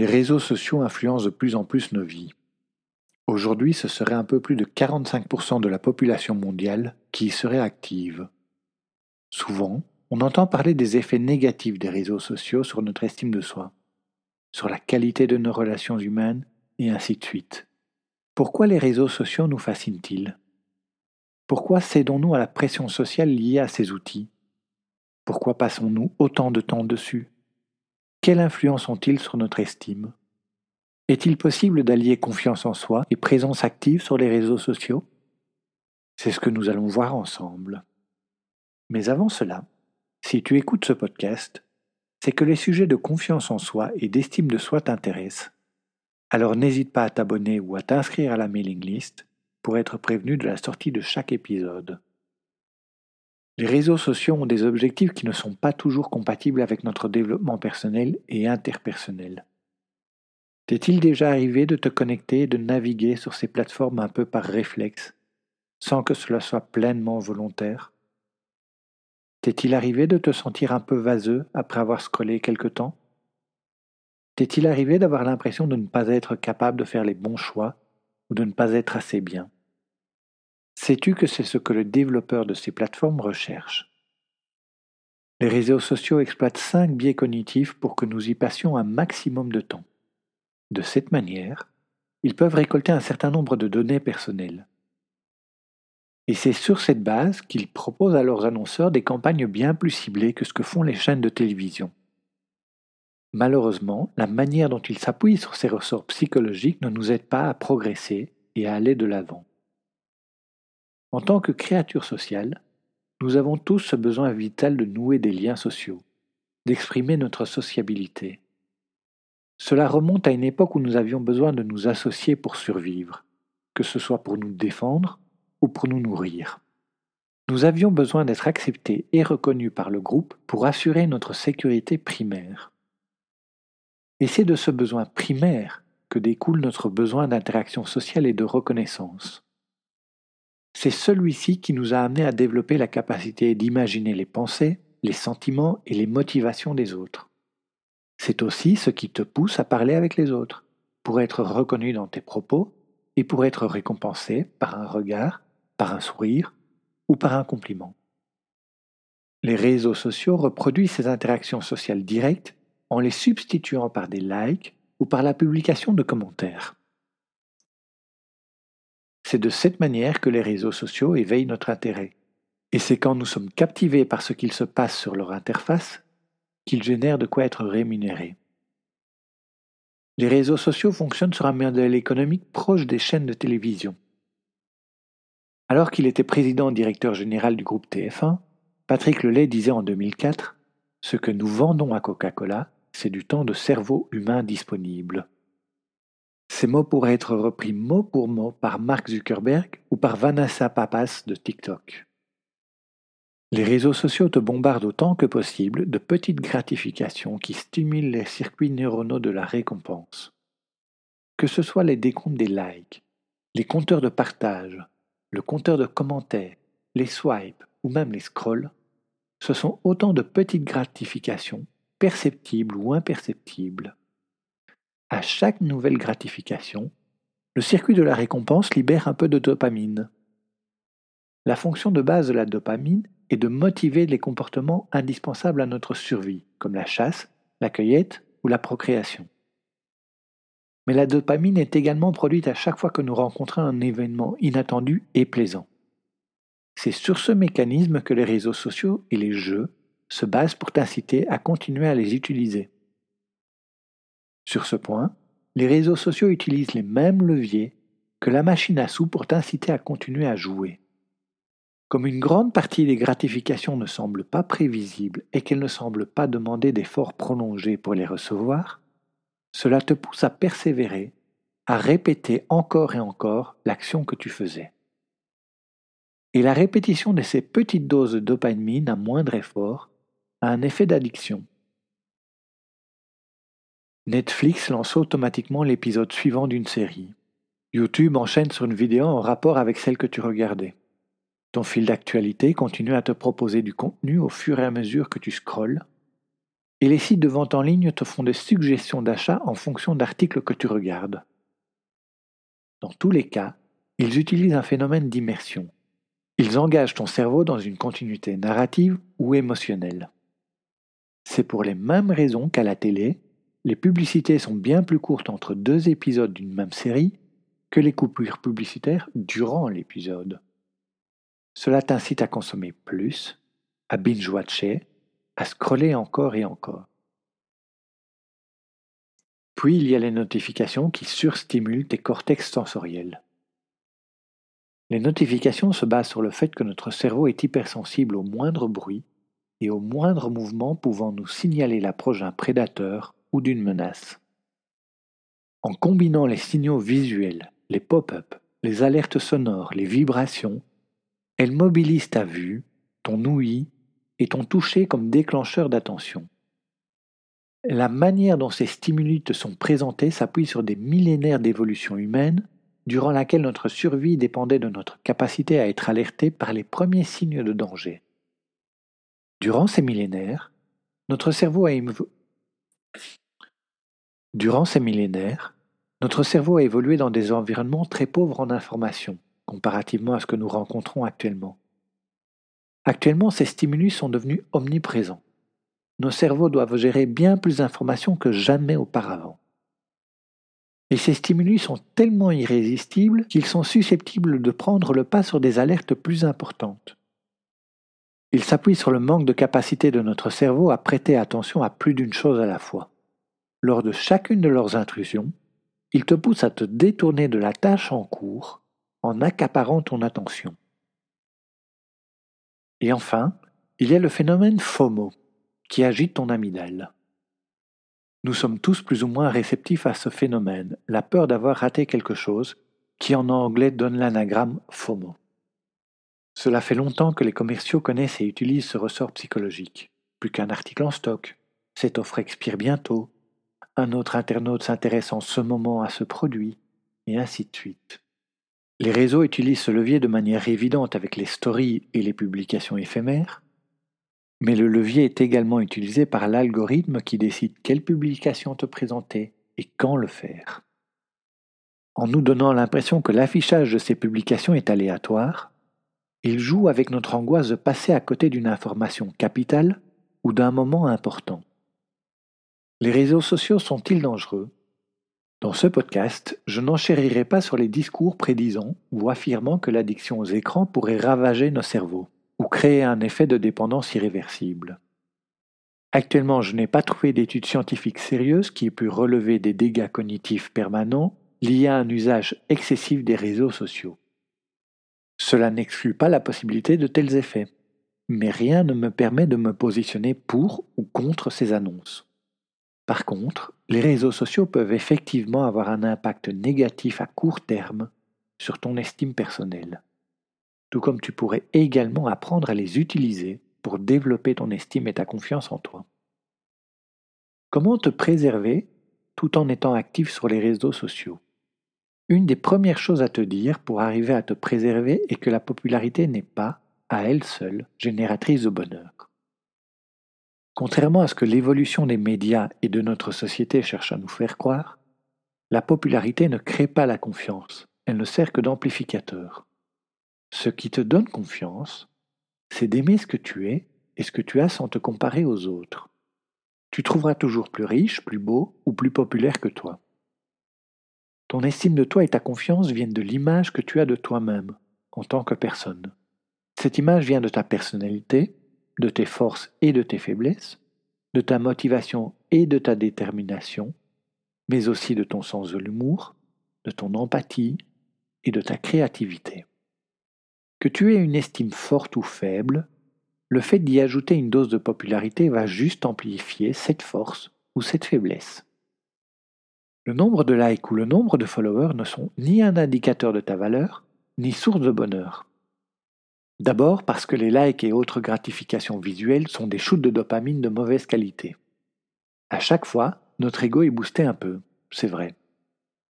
Les réseaux sociaux influencent de plus en plus nos vies. Aujourd'hui, ce serait un peu plus de 45% de la population mondiale qui y serait active. Souvent, on entend parler des effets négatifs des réseaux sociaux sur notre estime de soi, sur la qualité de nos relations humaines, et ainsi de suite. Pourquoi les réseaux sociaux nous fascinent-ils? Pourquoi cédons-nous à la pression sociale liée à ces outils? Pourquoi passons-nous autant de temps dessus? Quelle influence ont-ils sur notre estime? Est-il possible d'allier confiance en soi et présence active sur les réseaux sociaux? C'est ce que nous allons voir ensemble. Mais avant cela, si tu écoutes ce podcast, c'est que les sujets de confiance en soi et d'estime de soi t'intéressent. Alors n'hésite pas à t'abonner ou à t'inscrire à la mailing list pour être prévenu de la sortie de chaque épisode. Les réseaux sociaux ont des objectifs qui ne sont pas toujours compatibles avec notre développement personnel et interpersonnel. T'est-il déjà arrivé de te connecter et de naviguer sur ces plateformes un peu par réflexe, sans que cela soit pleinement volontaire? T'est-il arrivé de te sentir un peu vaseux après avoir scrollé quelque temps? T'est-il arrivé d'avoir l'impression de ne pas être capable de faire les bons choix ou de ne pas être assez bien? Sais-tu que c'est ce que le développeur de ces plateformes recherche? Les réseaux sociaux exploitent cinq biais cognitifs pour que nous y passions un maximum de temps. De cette manière, ils peuvent récolter un certain nombre de données personnelles. Et c'est sur cette base qu'ils proposent à leurs annonceurs des campagnes bien plus ciblées que ce que font les chaînes de télévision. Malheureusement, la manière dont ils s'appuient sur ces ressorts psychologiques ne nous aide pas à progresser et à aller de l'avant. En tant que créatures sociales, nous avons tous ce besoin vital de nouer des liens sociaux, d'exprimer notre sociabilité. Cela remonte à une époque où nous avions besoin de nous associer pour survivre, que ce soit pour nous défendre ou pour nous nourrir. Nous avions besoin d'être acceptés et reconnus par le groupe pour assurer notre sécurité primaire. Et c'est de ce besoin primaire que découle notre besoin d'interaction sociale et de reconnaissance. C'est celui-ci qui nous a amenés à développer la capacité d'imaginer les pensées, les sentiments et les motivations des autres. C'est aussi ce qui te pousse à parler avec les autres, pour être reconnu dans tes propos et pour être récompensé par un regard, par un sourire ou par un compliment. Les réseaux sociaux reproduisent ces interactions sociales directes en les substituant par des likes ou par la publication de commentaires. C'est de cette manière que les réseaux sociaux éveillent notre intérêt. Et c'est quand nous sommes captivés par ce qu'il se passe sur leur interface qu'ils génèrent de quoi être rémunérés. Les réseaux sociaux fonctionnent sur un modèle économique proche des chaînes de télévision. Alors qu'il était président-directeur général du groupe TF1, Patrick Lelay disait en 2004 Ce que nous vendons à Coca-Cola, c'est du temps de cerveau humain disponible. Ces mots pourraient être repris mot pour mot par Mark Zuckerberg ou par Vanessa Papas de TikTok. Les réseaux sociaux te bombardent autant que possible de petites gratifications qui stimulent les circuits neuronaux de la récompense. Que ce soit les décomptes des likes, les compteurs de partage, le compteur de commentaires, les swipes ou même les scrolls, ce sont autant de petites gratifications, perceptibles ou imperceptibles. À chaque nouvelle gratification, le circuit de la récompense libère un peu de dopamine. La fonction de base de la dopamine est de motiver les comportements indispensables à notre survie, comme la chasse, la cueillette ou la procréation. Mais la dopamine est également produite à chaque fois que nous rencontrons un événement inattendu et plaisant. C'est sur ce mécanisme que les réseaux sociaux et les jeux se basent pour t'inciter à continuer à les utiliser. Sur ce point, les réseaux sociaux utilisent les mêmes leviers que la machine à sous pour t'inciter à continuer à jouer. Comme une grande partie des gratifications ne semble pas prévisible et qu'elles ne semblent pas demander d'efforts prolongés pour les recevoir, cela te pousse à persévérer, à répéter encore et encore l'action que tu faisais. Et la répétition de ces petites doses de à moindre effort a un effet d'addiction. Netflix lance automatiquement l'épisode suivant d'une série. YouTube enchaîne sur une vidéo en rapport avec celle que tu regardais. Ton fil d'actualité continue à te proposer du contenu au fur et à mesure que tu scrolles. Et les sites de vente en ligne te font des suggestions d'achat en fonction d'articles que tu regardes. Dans tous les cas, ils utilisent un phénomène d'immersion. Ils engagent ton cerveau dans une continuité narrative ou émotionnelle. C'est pour les mêmes raisons qu'à la télé, les publicités sont bien plus courtes entre deux épisodes d'une même série que les coupures publicitaires durant l'épisode. Cela t'incite à consommer plus, à binge-watcher, à scroller encore et encore. Puis il y a les notifications qui surstimulent tes cortex sensoriels. Les notifications se basent sur le fait que notre cerveau est hypersensible au moindre bruit et au moindre mouvement pouvant nous signaler l'approche d'un prédateur ou d'une menace. En combinant les signaux visuels, les pop-up, les alertes sonores, les vibrations, elle mobilise ta vue, ton ouïe et ton toucher comme déclencheur d'attention. La manière dont ces stimuli te sont présentés s'appuie sur des millénaires d'évolution humaine durant laquelle notre survie dépendait de notre capacité à être alerté par les premiers signes de danger. Durant ces millénaires, notre cerveau a, Durant ces millénaires, notre cerveau a évolué dans des environnements très pauvres en informations, comparativement à ce que nous rencontrons actuellement. Actuellement, ces stimulus sont devenus omniprésents. Nos cerveaux doivent gérer bien plus d'informations que jamais auparavant. Et ces stimulus sont tellement irrésistibles qu'ils sont susceptibles de prendre le pas sur des alertes plus importantes. Ils s'appuient sur le manque de capacité de notre cerveau à prêter attention à plus d'une chose à la fois. Lors de chacune de leurs intrusions, ils te poussent à te détourner de la tâche en cours en accaparant ton attention. Et enfin, il y a le phénomène FOMO, qui agite ton amygdale. Nous sommes tous plus ou moins réceptifs à ce phénomène, la peur d'avoir raté quelque chose, qui en anglais donne l'anagramme FOMO. Cela fait longtemps que les commerciaux connaissent et utilisent ce ressort psychologique. Plus qu'un article en stock, cette offre expire bientôt, un autre internaute s'intéresse en ce moment à ce produit, et ainsi de suite. Les réseaux utilisent ce levier de manière évidente avec les stories et les publications éphémères, mais le levier est également utilisé par l'algorithme qui décide quelle publication te présenter et quand le faire. En nous donnant l'impression que l'affichage de ces publications est aléatoire, il joue avec notre angoisse de passer à côté d'une information capitale ou d'un moment important. Les réseaux sociaux sont-ils dangereux? Dans ce podcast, je n'enchérirai pas sur les discours prédisant ou affirmant que l'addiction aux écrans pourrait ravager nos cerveaux ou créer un effet de dépendance irréversible. Actuellement, je n'ai pas trouvé d'études scientifiques sérieuses qui aient pu relever des dégâts cognitifs permanents liés à un usage excessif des réseaux sociaux. Cela n'exclut pas la possibilité de tels effets, mais rien ne me permet de me positionner pour ou contre ces annonces. Par contre, les réseaux sociaux peuvent effectivement avoir un impact négatif à court terme sur ton estime personnelle. Tout comme tu pourrais également apprendre à les utiliser pour développer ton estime et ta confiance en toi. Comment te préserver tout en étant actif sur les réseaux sociaux? Une des premières choses à te dire pour arriver à te préserver est que la popularité n'est pas, à elle seule, génératrice de bonheur. Contrairement à ce que l'évolution des médias et de notre société cherche à nous faire croire, la popularité ne crée pas la confiance, elle ne sert que d'amplificateur. Ce qui te donne confiance, c'est d'aimer ce que tu es et ce que tu as sans te comparer aux autres. Tu trouveras toujours plus riche, plus beau ou plus populaire que toi. Ton estime de toi et ta confiance viennent de l'image que tu as de toi-même en tant que personne. Cette image vient de ta personnalité, de tes forces et de tes faiblesses, de ta motivation et de ta détermination, mais aussi de ton sens de l'humour, de ton empathie et de ta créativité. Que tu aies une estime forte ou faible, le fait d'y ajouter une dose de popularité va juste amplifier cette force ou cette faiblesse. Le nombre de likes ou le nombre de followers ne sont ni un indicateur de ta valeur, ni source de bonheur. D'abord parce que les likes et autres gratifications visuelles sont des shoots de dopamine de mauvaise qualité. À chaque fois, notre ego est boosté un peu, c'est vrai.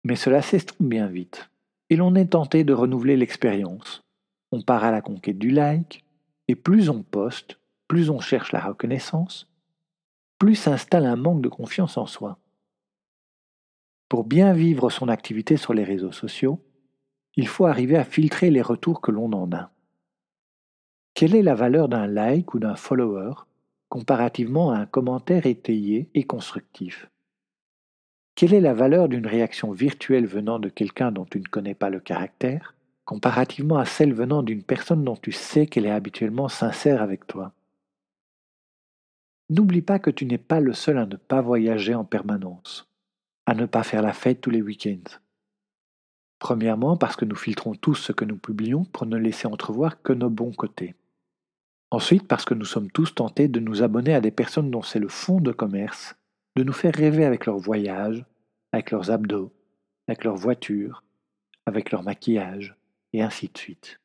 Mais cela s'estompe bien vite, et l'on est tenté de renouveler l'expérience. On part à la conquête du like, et plus on poste, plus on cherche la reconnaissance, plus s'installe un manque de confiance en soi. Pour bien vivre son activité sur les réseaux sociaux, il faut arriver à filtrer les retours que l'on en a. Quelle est la valeur d'un like ou d'un follower comparativement à un commentaire étayé et constructif? Quelle est la valeur d'une réaction virtuelle venant de quelqu'un dont tu ne connais pas le caractère comparativement à celle venant d'une personne dont tu sais qu'elle est habituellement sincère avec toi? N'oublie pas que tu n'es pas le seul à ne pas voyager en permanence, à ne pas faire la fête tous les week-ends. Premièrement parce que nous filtrons tous ce que nous publions pour ne laisser entrevoir que nos bons côtés. Ensuite parce que nous sommes tous tentés de nous abonner à des personnes dont c'est le fond de commerce, de nous faire rêver avec leurs voyages, avec leurs abdos, avec leurs voitures, avec leur maquillage, et ainsi de suite.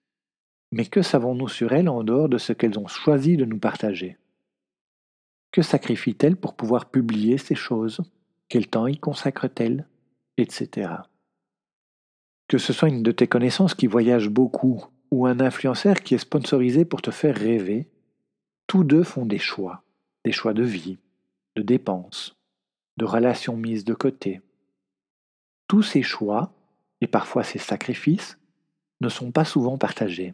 Mais que savons-nous sur elles en dehors de ce qu'elles ont choisi de nous partager? Que sacrifie-t-elle pour pouvoir publier ces choses? Quel temps y consacre-t-elle Etc. Que ce soit une de tes connaissances qui voyage beaucoup ou un influenceur qui est sponsorisé pour te faire rêver, tous deux font des choix, des choix de vie, de dépenses, de relations mises de côté. Tous ces choix, et parfois ces sacrifices, ne sont pas souvent partagés.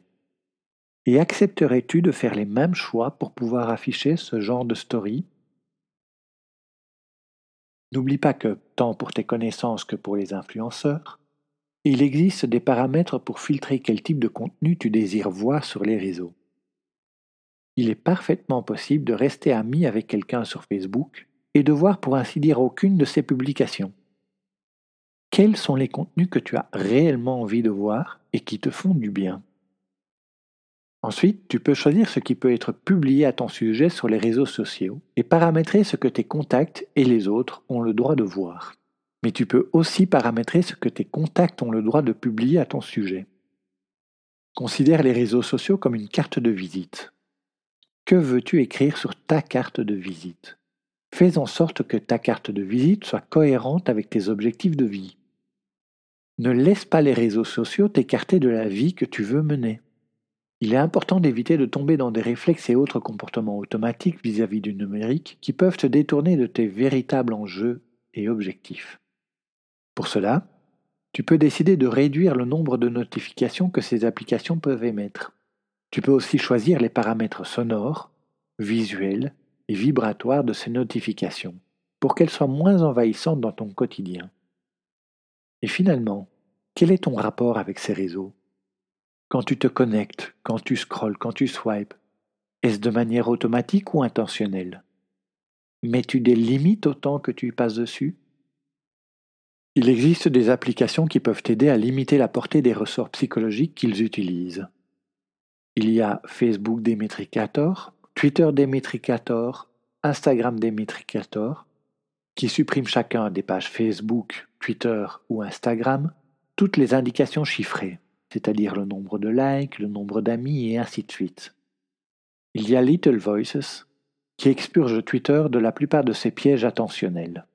Et accepterais-tu de faire les mêmes choix pour pouvoir afficher ce genre de story N'oublie pas que, tant pour tes connaissances que pour les influenceurs, il existe des paramètres pour filtrer quel type de contenu tu désires voir sur les réseaux. Il est parfaitement possible de rester ami avec quelqu'un sur Facebook et de voir pour ainsi dire aucune de ses publications. Quels sont les contenus que tu as réellement envie de voir et qui te font du bien? Ensuite, tu peux choisir ce qui peut être publié à ton sujet sur les réseaux sociaux et paramétrer ce que tes contacts et les autres ont le droit de voir. Mais tu peux aussi paramétrer ce que tes contacts ont le droit de publier à ton sujet. Considère les réseaux sociaux comme une carte de visite. Que veux-tu écrire sur ta carte de visite? Fais en sorte que ta carte de visite soit cohérente avec tes objectifs de vie. Ne laisse pas les réseaux sociaux t'écarter de la vie que tu veux mener. Il est important d'éviter de tomber dans des réflexes et autres comportements automatiques vis-à-vis du numérique qui peuvent te détourner de tes véritables enjeux et objectifs. Pour cela, tu peux décider de réduire le nombre de notifications que ces applications peuvent émettre. Tu peux aussi choisir les paramètres sonores, visuels et vibratoires de ces notifications pour qu'elles soient moins envahissantes dans ton quotidien. Et finalement, quel est ton rapport avec ces réseaux? Quand tu te connectes, quand tu scrolles, quand tu swipes, est-ce de manière automatique ou intentionnelle? Mets-tu des limites au temps que tu y passes dessus? Il existe des applications qui peuvent t'aider à limiter la portée des ressorts psychologiques qu'ils utilisent. Il y a Facebook Demetricator, Twitter Demetricator, Instagram Demetricator, qui suppriment chacun des pages Facebook, Twitter ou Instagram toutes les indications chiffrées c'est-à-dire le nombre de likes, le nombre d'amis et ainsi de suite. Il y a Little Voices, qui expurge Twitter de la plupart de ses pièges attentionnels.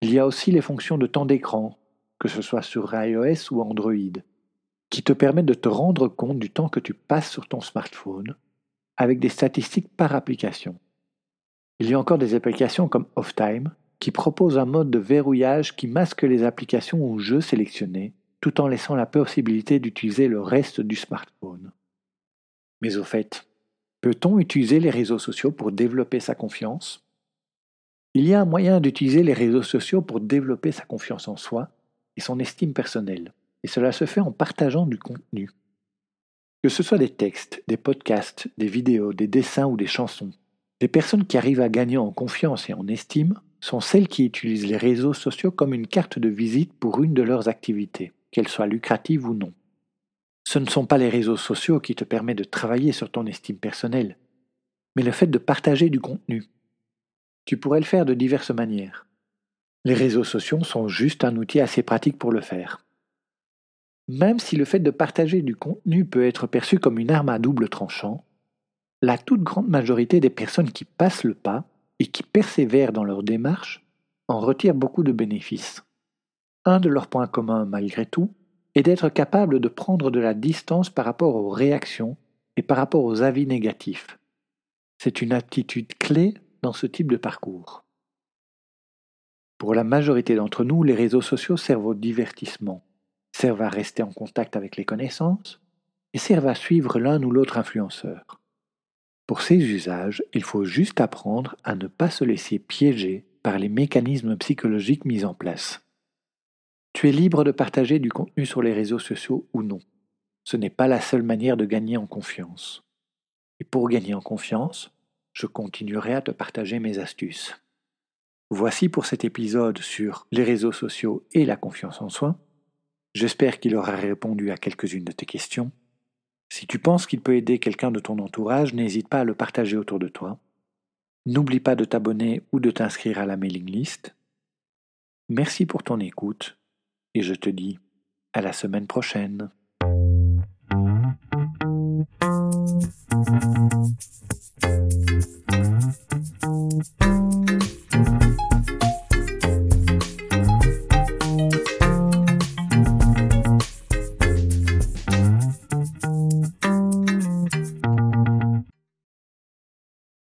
Il y a aussi les fonctions de temps d'écran, que ce soit sur iOS ou Android, qui te permettent de te rendre compte du temps que tu passes sur ton smartphone, avec des statistiques par application. Il y a encore des applications comme OffTime, qui proposent un mode de verrouillage qui masque les applications ou jeux sélectionnés tout en laissant la possibilité d'utiliser le reste du smartphone. Mais au fait, peut-on utiliser les réseaux sociaux pour développer sa confiance? Il y a un moyen d'utiliser les réseaux sociaux pour développer sa confiance en soi, et son estime personnelle. Et cela se fait en partageant du contenu. Que ce soit des textes, des podcasts, des vidéos, des dessins ou des chansons, les personnes qui arrivent à gagner en confiance et en estime sont celles qui utilisent les réseaux sociaux comme une carte de visite pour une de leurs activités, qu'elle soit lucrative ou non. Ce ne sont pas les réseaux sociaux qui te permettent de travailler sur ton estime personnelle, mais le fait de partager du contenu. Tu pourrais le faire de diverses manières. Les réseaux sociaux sont juste un outil assez pratique pour le faire. Même si le fait de partager du contenu peut être perçu comme une arme à double tranchant, la toute grande majorité des personnes qui passent le pas et qui persévèrent dans leur démarche en retirent beaucoup de bénéfices. Un de leurs points communs, malgré tout, est d'être capable de prendre de la distance par rapport aux réactions et par rapport aux avis négatifs. C'est une attitude clé dans ce type de parcours. Pour la majorité d'entre nous, les réseaux sociaux servent au divertissement, servent à rester en contact avec les connaissances et servent à suivre l'un ou l'autre influenceur. Pour ces usages, il faut juste apprendre à ne pas se laisser piéger par les mécanismes psychologiques mis en place. Tu es libre de partager du contenu sur les réseaux sociaux ou non. Ce n'est pas la seule manière de gagner en confiance. Et pour gagner en confiance, je continuerai à te partager mes astuces. Voici pour cet épisode sur les réseaux sociaux et la confiance en soi. J'espère qu'il aura répondu à quelques-unes de tes questions si tu penses qu'il peut aider quelqu'un de ton entourage, n'hésite pas à le partager autour de toi. N'oublie pas de t'abonner ou de t'inscrire à la mailing list. Merci pour ton écoute et je te dis à la semaine prochaine.